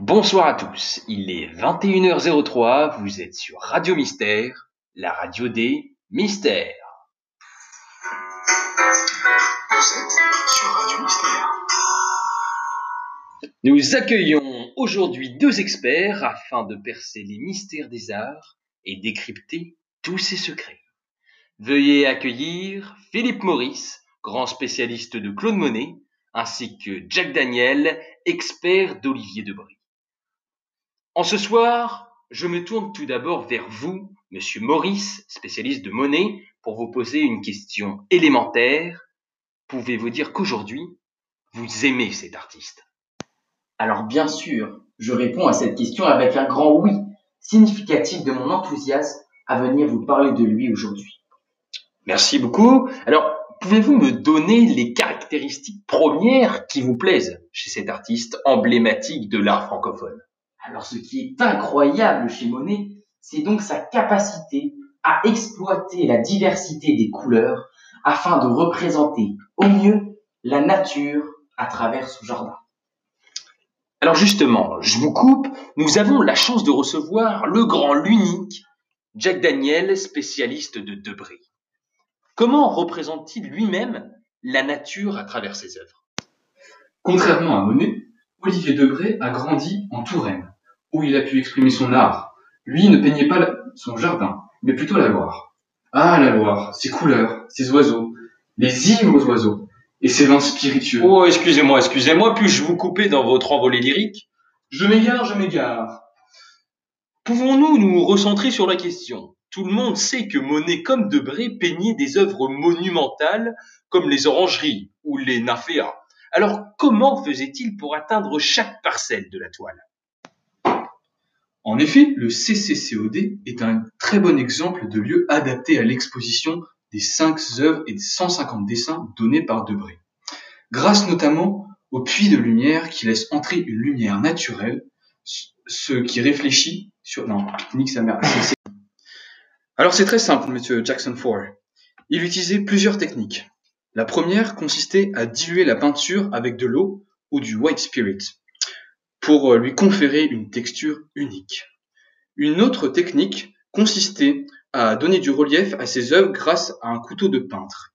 Bonsoir à tous, il est 21h03, vous êtes sur Radio Mystère, la radio des mystères. Vous êtes sur Radio Mystère. Nous accueillons aujourd'hui deux experts afin de percer les mystères des arts et décrypter tous ses secrets. Veuillez accueillir Philippe Maurice, grand spécialiste de Claude Monet, ainsi que Jack Daniel, expert d'Olivier Debré. En ce soir, je me tourne tout d'abord vers vous, monsieur Maurice, spécialiste de Monet, pour vous poser une question élémentaire. Pouvez-vous dire qu'aujourd'hui, vous aimez cet artiste? Alors bien sûr, je réponds à cette question avec un grand oui, significatif de mon enthousiasme à venir vous parler de lui aujourd'hui. Merci beaucoup. Alors, pouvez-vous me donner les caractéristiques premières qui vous plaisent chez cet artiste emblématique de l'art francophone? Alors ce qui est incroyable chez Monet, c'est donc sa capacité à exploiter la diversité des couleurs afin de représenter au mieux la nature à travers son jardin. Alors justement, je vous coupe, nous avons la chance de recevoir le grand, l'unique Jack Daniel, spécialiste de Debré. Comment représente-t-il lui-même la nature à travers ses œuvres? Contrairement à Monet, Olivier Debré a grandi en Touraine, où il a pu exprimer son art. Lui ne peignait pas son jardin, mais plutôt la Loire. Ah, la Loire, ses couleurs, ses oiseaux, les immenses oiseaux, et ses vins spiritueux. Oh, excusez-moi, excusez-moi, puis-je vous couper dans votre envolée lyrique? Je m'égare, je m'égare. Pouvons-nous nous recentrer sur la question? Tout le monde sait que Monet comme Debré peignaient des œuvres monumentales comme les orangeries ou les nymphéas. Alors comment faisait-il pour atteindre chaque parcelle de la toile? En effet, le CCCOD est un très bon exemple de lieu adapté à l'exposition des 5 œuvres et des 150 dessins donnés par Debré. Grâce notamment au puits de lumière qui laisse entrer une lumière naturelle, ce qui réfléchit sur... Non, nique sa mère. Alors c'est très simple, monsieur Jackson 4. Il utilisait plusieurs techniques. La première consistait à diluer la peinture avec de l'eau ou du white spirit pour euh, lui conférer une texture unique. Une autre technique consistait à donner du relief à ses œuvres grâce à un couteau de peintre.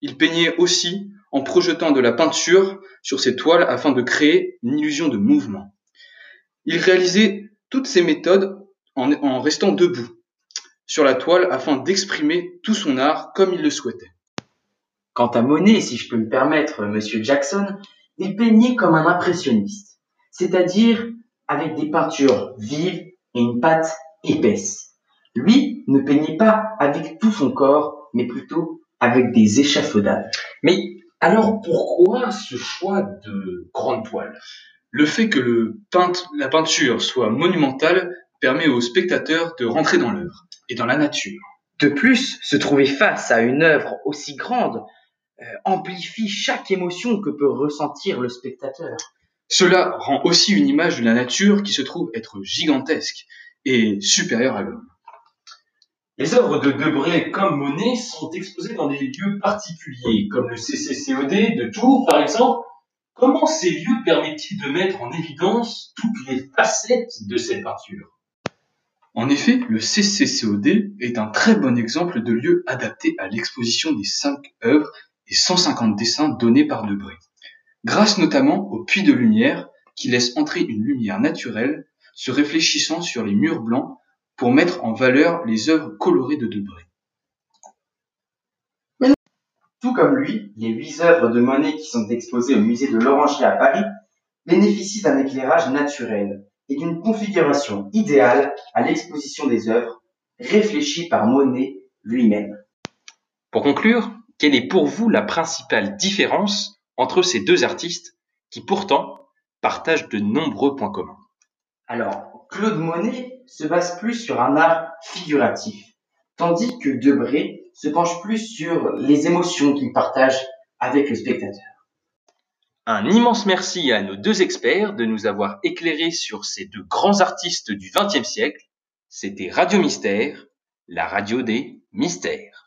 Il peignait aussi en projetant de la peinture sur ses toiles afin de créer une illusion de mouvement. Il réalisait toutes ces méthodes en, en restant debout sur la toile afin d'exprimer tout son art comme il le souhaitait. Quant à Monet, si je peux me permettre, monsieur Jackson, il peignait comme un impressionniste, c'est-à-dire avec des peintures vives et une pâte épaisse. Lui ne peignait pas avec tout son corps, mais plutôt avec des échafaudages. Mais alors pourquoi ce choix de grande toile? Le fait que le peinte- la peinture soit monumentale permet au spectateur de rentrer dans l'œuvre et dans la nature. De plus, se trouver face à une œuvre aussi grande euh, amplifie chaque émotion que peut ressentir le spectateur. Cela rend aussi une image de la nature qui se trouve être gigantesque et supérieure à l'homme. Les œuvres de Debré comme Monet sont exposées dans des lieux particuliers, comme le CCCOD de Tours par exemple. Comment ces lieux permettent-ils de mettre en évidence toutes les facettes de cette peinture? En effet, le CCCOD est un très bon exemple de lieu adapté à l'exposition des 5 œuvres et 150 dessins donnés par Debré. Grâce notamment au puits de lumière qui laisse entrer une lumière naturelle se réfléchissant sur les murs blancs pour mettre en valeur les œuvres colorées de Debré. Tout comme lui, les huit œuvres de Monet qui sont exposées au musée de l'Orangerie à Paris bénéficient d'un éclairage naturel et d'une configuration idéale à l'exposition des œuvres réfléchies par Monet lui-même. Pour conclure, quelle est pour vous la principale différence entre ces deux artistes qui pourtant partagent de nombreux points communs Alors, Claude Monet se base plus sur un art figuratif, tandis que Debré se penche plus sur les émotions qu'il partage avec le spectateur. Un immense merci à nos deux experts de nous avoir éclairés sur ces deux grands artistes du XXe siècle. C'était Radio Mystère, la radio des mystères.